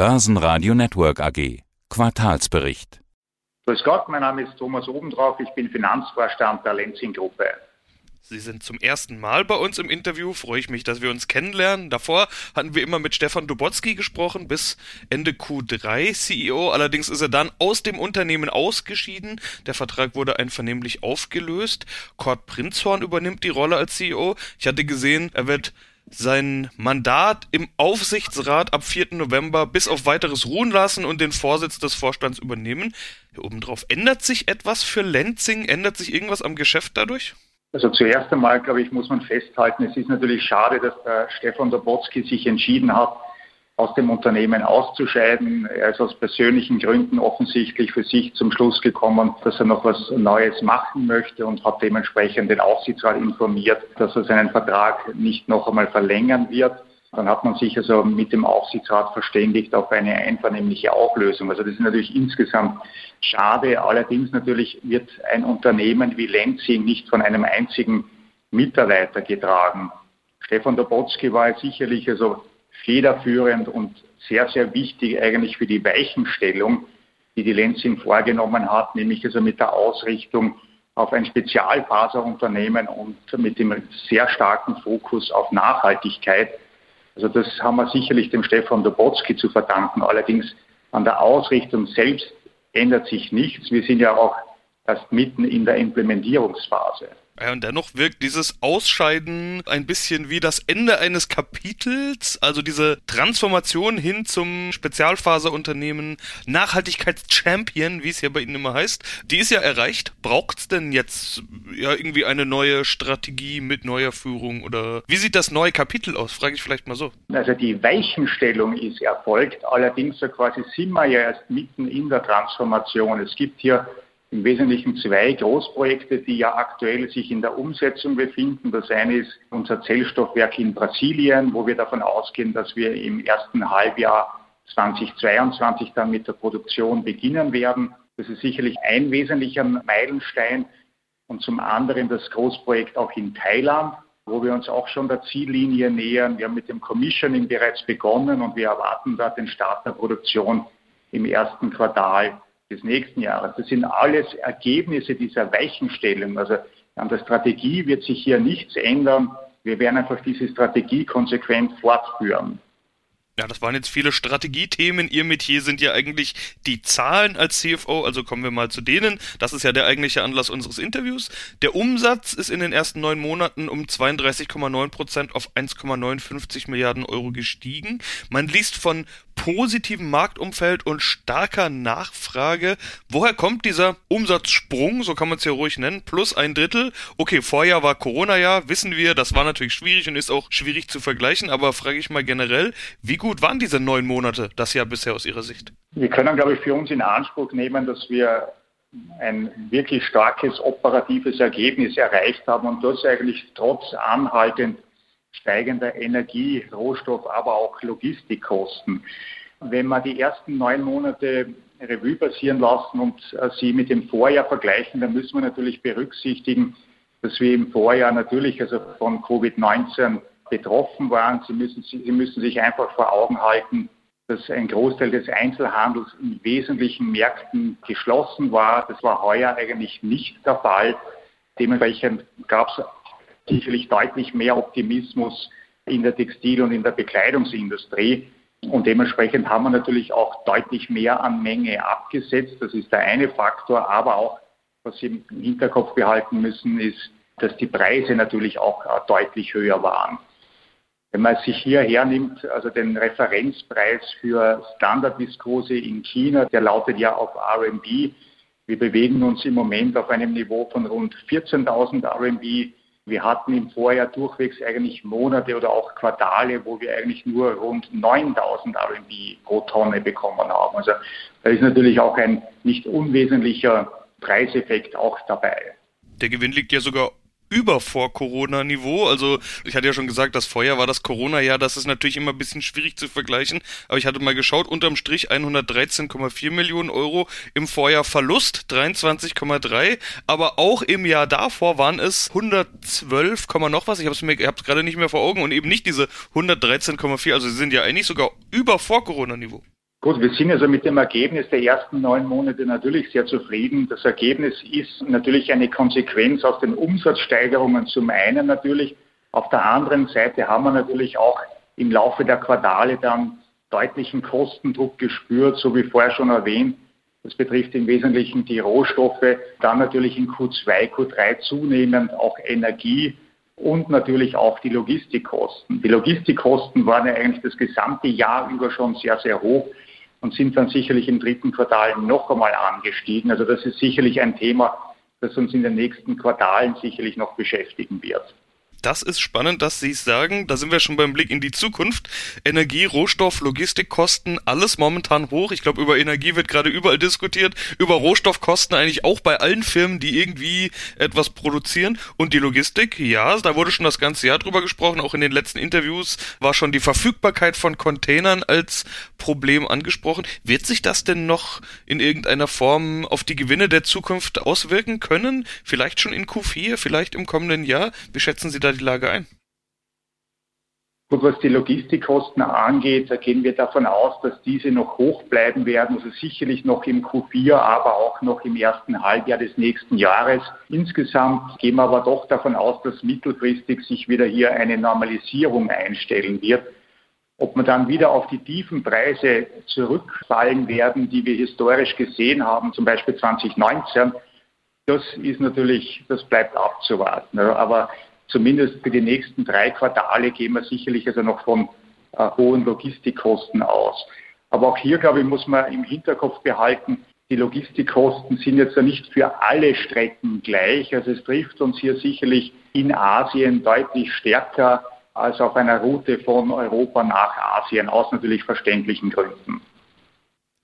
Börsenradio Network AG. Quartalsbericht. Grüß Gott, mein Name ist Thomas Obendrauf, ich bin Finanzvorstand der Lenzing Gruppe. Sie sind zum ersten Mal bei uns im Interview. Freue ich mich, dass wir uns kennenlernen. Davor hatten wir immer mit Stefan Dubotzky gesprochen bis Ende Q3 CEO. Allerdings ist er dann aus dem Unternehmen ausgeschieden. Der Vertrag wurde einvernehmlich aufgelöst. Kurt Prinzhorn übernimmt die Rolle als CEO. Ich hatte gesehen, er wird sein Mandat im Aufsichtsrat ab 4. November bis auf weiteres ruhen lassen und den Vorsitz des Vorstands übernehmen. Hier obendrauf ändert sich etwas für Lenzing? Ändert sich irgendwas am Geschäft dadurch? Also zuerst einmal, glaube ich, muss man festhalten, es ist natürlich schade, dass der Stefan Dobotsky sich entschieden hat, aus dem Unternehmen auszuscheiden. Er ist aus persönlichen Gründen offensichtlich für sich zum Schluss gekommen, dass er noch was Neues machen möchte und hat dementsprechend den Aufsichtsrat informiert, dass er seinen Vertrag nicht noch einmal verlängern wird. Dann hat man sich also mit dem Aufsichtsrat verständigt auf eine einvernehmliche Auflösung. Also das ist natürlich insgesamt schade. Allerdings natürlich wird ein Unternehmen wie Lenzing nicht von einem einzigen Mitarbeiter getragen. Stefan Dobotsky war sicherlich also federführend und sehr, sehr wichtig eigentlich für die Weichenstellung, die die Lenzing vorgenommen hat, nämlich also mit der Ausrichtung auf ein Spezialfaserunternehmen und mit dem sehr starken Fokus auf Nachhaltigkeit. Also das haben wir sicherlich dem Stefan Dobotsky zu verdanken. Allerdings an der Ausrichtung selbst ändert sich nichts. Wir sind ja auch erst mitten in der Implementierungsphase. Ja, und dennoch wirkt dieses Ausscheiden ein bisschen wie das Ende eines Kapitels, also diese Transformation hin zum Spezialfaserunternehmen Nachhaltigkeitschampion, wie es ja bei Ihnen immer heißt. Die ist ja erreicht. Braucht es denn jetzt ja irgendwie eine neue Strategie mit neuer Führung oder wie sieht das neue Kapitel aus? Frage ich vielleicht mal so. Also die Weichenstellung ist erfolgt, allerdings so quasi sind wir ja erst mitten in der Transformation. Es gibt hier im Wesentlichen zwei Großprojekte, die ja aktuell sich in der Umsetzung befinden. Das eine ist unser Zellstoffwerk in Brasilien, wo wir davon ausgehen, dass wir im ersten Halbjahr 2022 dann mit der Produktion beginnen werden. Das ist sicherlich ein wesentlicher Meilenstein. Und zum anderen das Großprojekt auch in Thailand, wo wir uns auch schon der Ziellinie nähern. Wir haben mit dem Commissioning bereits begonnen und wir erwarten da den Start der Produktion im ersten Quartal des nächsten Jahres. Das sind alles Ergebnisse dieser Weichenstellung. Also an der Strategie wird sich hier nichts ändern. Wir werden einfach diese Strategie konsequent fortführen. Ja, das waren jetzt viele Strategiethemen. Ihr Metier sind ja eigentlich die Zahlen als CFO, also kommen wir mal zu denen. Das ist ja der eigentliche Anlass unseres Interviews. Der Umsatz ist in den ersten neun Monaten um 32,9 Prozent auf 1,59 Milliarden Euro gestiegen. Man liest von positivem Marktumfeld und starker Nachfrage. Woher kommt dieser Umsatzsprung, so kann man es ja ruhig nennen, plus ein Drittel? Okay, Vorjahr war Corona-Jahr, wissen wir, das war natürlich schwierig und ist auch schwierig zu vergleichen, aber frage ich mal generell, wie gut waren diese neun Monate, das Jahr bisher aus Ihrer Sicht? Wir können, glaube ich, für uns in Anspruch nehmen, dass wir ein wirklich starkes operatives Ergebnis erreicht haben und das eigentlich trotz anhaltend steigender Energie, Rohstoff, aber auch Logistikkosten. Wenn wir die ersten neun Monate Revue passieren lassen und äh, sie mit dem Vorjahr vergleichen, dann müssen wir natürlich berücksichtigen, dass wir im Vorjahr natürlich also von Covid-19 betroffen waren. Sie müssen, sie müssen sich einfach vor Augen halten, dass ein Großteil des Einzelhandels in wesentlichen Märkten geschlossen war. Das war heuer eigentlich nicht der Fall. Dementsprechend gab es sicherlich deutlich mehr Optimismus in der Textil- und in der Bekleidungsindustrie. Und dementsprechend haben wir natürlich auch deutlich mehr an Menge abgesetzt. Das ist der eine Faktor. Aber auch, was Sie im Hinterkopf behalten müssen, ist, dass die Preise natürlich auch äh, deutlich höher waren. Wenn man sich hier hernimmt, also den Referenzpreis für Standardviskose in China, der lautet ja auf RMB. Wir bewegen uns im Moment auf einem Niveau von rund 14.000 RMB. Wir hatten im Vorjahr durchwegs eigentlich Monate oder auch Quartale, wo wir eigentlich nur rund 9000 RMB pro Tonne bekommen haben. Also da ist natürlich auch ein nicht unwesentlicher Preiseffekt auch dabei. Der Gewinn liegt ja sogar über vor Corona-Niveau. Also ich hatte ja schon gesagt, das Vorjahr war das Corona-Jahr. Das ist natürlich immer ein bisschen schwierig zu vergleichen. Aber ich hatte mal geschaut, unterm Strich 113,4 Millionen Euro. Im Vorjahr Verlust 23,3. Aber auch im Jahr davor waren es 112, noch was. Ich habe es mir, gerade nicht mehr vor Augen und eben nicht diese 113,4. Also sie sind ja eigentlich sogar über vor Corona-Niveau. Gut, wir sind also mit dem Ergebnis der ersten neun Monate natürlich sehr zufrieden. Das Ergebnis ist natürlich eine Konsequenz aus den Umsatzsteigerungen zum einen natürlich. Auf der anderen Seite haben wir natürlich auch im Laufe der Quartale dann deutlichen Kostendruck gespürt, so wie vorher schon erwähnt. Das betrifft im Wesentlichen die Rohstoffe, dann natürlich in Q2, Q3 zunehmend auch Energie und natürlich auch die Logistikkosten. Die Logistikkosten waren ja eigentlich das gesamte Jahr über schon sehr, sehr hoch und sind dann sicherlich im dritten Quartal noch einmal angestiegen. Also das ist sicherlich ein Thema, das uns in den nächsten Quartalen sicherlich noch beschäftigen wird. Das ist spannend, dass Sie es sagen. Da sind wir schon beim Blick in die Zukunft. Energie, Rohstoff, Logistikkosten, alles momentan hoch. Ich glaube, über Energie wird gerade überall diskutiert. Über Rohstoffkosten eigentlich auch bei allen Firmen, die irgendwie etwas produzieren. Und die Logistik, ja, da wurde schon das ganze Jahr drüber gesprochen. Auch in den letzten Interviews war schon die Verfügbarkeit von Containern als Problem angesprochen. Wird sich das denn noch in irgendeiner Form auf die Gewinne der Zukunft auswirken können? Vielleicht schon in Q4, vielleicht im kommenden Jahr? Wie schätzen Sie da die Lage ein? Gut, was die Logistikkosten angeht, da gehen wir davon aus, dass diese noch hoch bleiben werden, also sicherlich noch im Q4, aber auch noch im ersten Halbjahr des nächsten Jahres. Insgesamt gehen wir aber doch davon aus, dass mittelfristig sich wieder hier eine Normalisierung einstellen wird. Ob wir dann wieder auf die tiefen Preise zurückfallen werden, die wir historisch gesehen haben, zum Beispiel 2019, das ist natürlich, das bleibt abzuwarten. Aber zumindest für die nächsten drei Quartale gehen wir sicherlich also noch von äh, hohen Logistikkosten aus. Aber auch hier, glaube ich, muss man im Hinterkopf behalten, die Logistikkosten sind jetzt ja nicht für alle Strecken gleich. Also es trifft uns hier sicherlich in Asien deutlich stärker als auf einer Route von Europa nach Asien, aus natürlich verständlichen Gründen.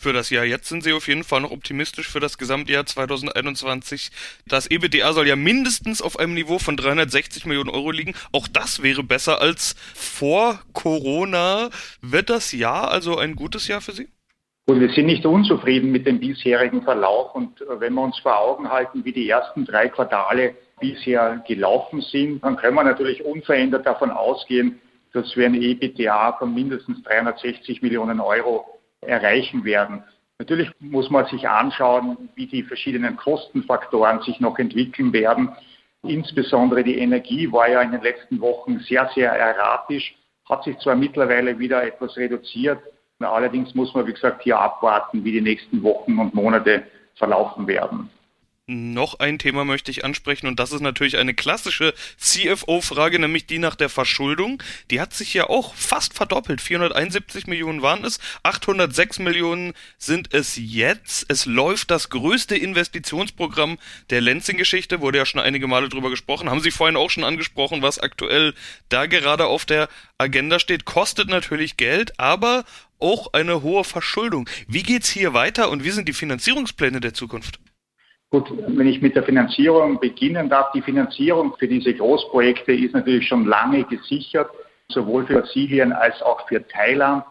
Für das Jahr jetzt sind sie auf jeden Fall noch optimistisch für das Gesamtjahr 2021. Das EBDA soll ja mindestens auf einem Niveau von 360 Millionen Euro liegen. Auch das wäre besser als vor Corona. Wird das Jahr also ein gutes Jahr für Sie? Und wir sind nicht unzufrieden mit dem bisherigen Verlauf. Und wenn wir uns vor Augen halten, wie die ersten drei Quartale bisher gelaufen sind, dann können wir natürlich unverändert davon ausgehen, dass wir ein EBTA von mindestens 360 Millionen Euro erreichen werden. Natürlich muss man sich anschauen, wie die verschiedenen Kostenfaktoren sich noch entwickeln werden. Insbesondere die Energie war ja in den letzten Wochen sehr, sehr erratisch, hat sich zwar mittlerweile wieder etwas reduziert, allerdings muss man, wie gesagt, hier abwarten, wie die nächsten Wochen und Monate verlaufen werden. Noch ein Thema möchte ich ansprechen und das ist natürlich eine klassische CFO-Frage, nämlich die nach der Verschuldung. Die hat sich ja auch fast verdoppelt. 471 Millionen waren es, 806 Millionen sind es jetzt. Es läuft das größte Investitionsprogramm der Lenzing-Geschichte, wurde ja schon einige Male drüber gesprochen. Haben Sie vorhin auch schon angesprochen, was aktuell da gerade auf der Agenda steht. Kostet natürlich Geld, aber auch eine hohe Verschuldung. Wie geht's hier weiter und wie sind die Finanzierungspläne der Zukunft? Gut, wenn ich mit der Finanzierung beginnen darf, die Finanzierung für diese Großprojekte ist natürlich schon lange gesichert, sowohl für Brasilien als auch für Thailand.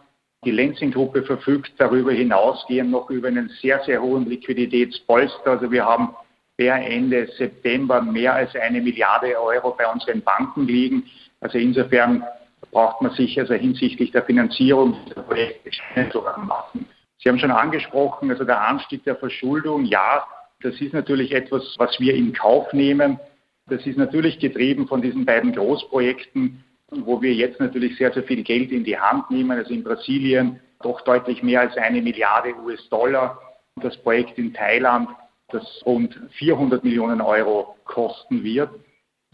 Die Lenzing-Gruppe verfügt darüber hinausgehend noch über einen sehr, sehr hohen Liquiditätspolster. Also wir haben per Ende September mehr als eine Milliarde Euro bei unseren Banken liegen. Also insofern braucht man sich also hinsichtlich der Finanzierung dieser Projekte keine Sorgen machen. Sie haben schon angesprochen, also der Anstieg der Verschuldung, ja, das ist natürlich etwas, was wir in Kauf nehmen. Das ist natürlich getrieben von diesen beiden Großprojekten, wo wir jetzt natürlich sehr, sehr viel Geld in die Hand nehmen. Also in Brasilien doch deutlich mehr als eine Milliarde US-Dollar. Das Projekt in Thailand, das rund 400 Millionen Euro kosten wird.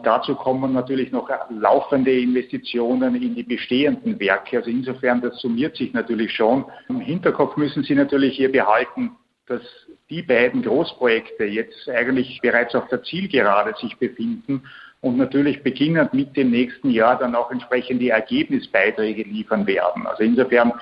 Dazu kommen natürlich noch laufende Investitionen in die bestehenden Werke. Also insofern, das summiert sich natürlich schon. Im Hinterkopf müssen Sie natürlich hier behalten, dass die beiden Großprojekte jetzt eigentlich bereits auf der Zielgerade sich befinden und natürlich beginnend mit dem nächsten Jahr dann auch entsprechend die Ergebnisbeiträge liefern werden. Also insofern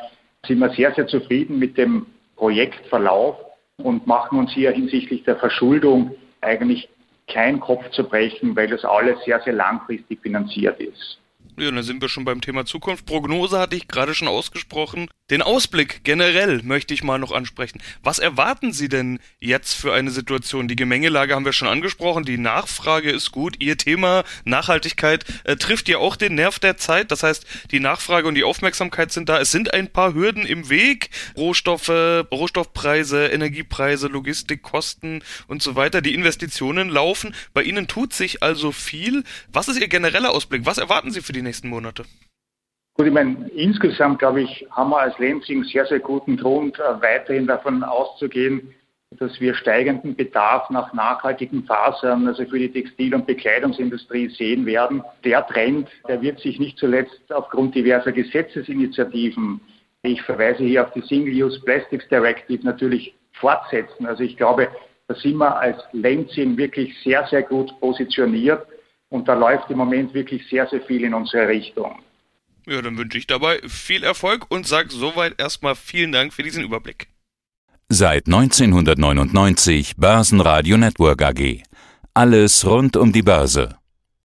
sind wir sehr, sehr zufrieden mit dem Projektverlauf und machen uns hier hinsichtlich der Verschuldung eigentlich keinen Kopf zu brechen, weil das alles sehr, sehr langfristig finanziert ist. Ja, dann sind wir schon beim Thema Zukunft. Prognose hatte ich gerade schon ausgesprochen. Den Ausblick generell möchte ich mal noch ansprechen. Was erwarten Sie denn jetzt für eine Situation? Die Gemengelage haben wir schon angesprochen, die Nachfrage ist gut. Ihr Thema Nachhaltigkeit äh, trifft ja auch den Nerv der Zeit. Das heißt, die Nachfrage und die Aufmerksamkeit sind da. Es sind ein paar Hürden im Weg. Rohstoffe, Rohstoffpreise, Energiepreise, Logistikkosten und so weiter. Die Investitionen laufen. Bei Ihnen tut sich also viel. Was ist Ihr genereller Ausblick? Was erwarten Sie für die nächsten Monate? Gut, ich meine, insgesamt, glaube ich, haben wir als Lenzing sehr, sehr guten Grund, äh, weiterhin davon auszugehen, dass wir steigenden Bedarf nach nachhaltigen Fasern, also für die Textil- und Bekleidungsindustrie sehen werden. Der Trend, der wird sich nicht zuletzt aufgrund diverser Gesetzesinitiativen, ich verweise hier auf die Single-Use Plastics Directive, natürlich fortsetzen. Also ich glaube, da sind wir als Lenzing wirklich sehr, sehr gut positioniert und da läuft im Moment wirklich sehr, sehr viel in unsere Richtung. Ja, dann wünsche ich dabei viel Erfolg und sage soweit erstmal vielen Dank für diesen Überblick. Seit 1999 Börsenradio Network AG. Alles rund um die Börse.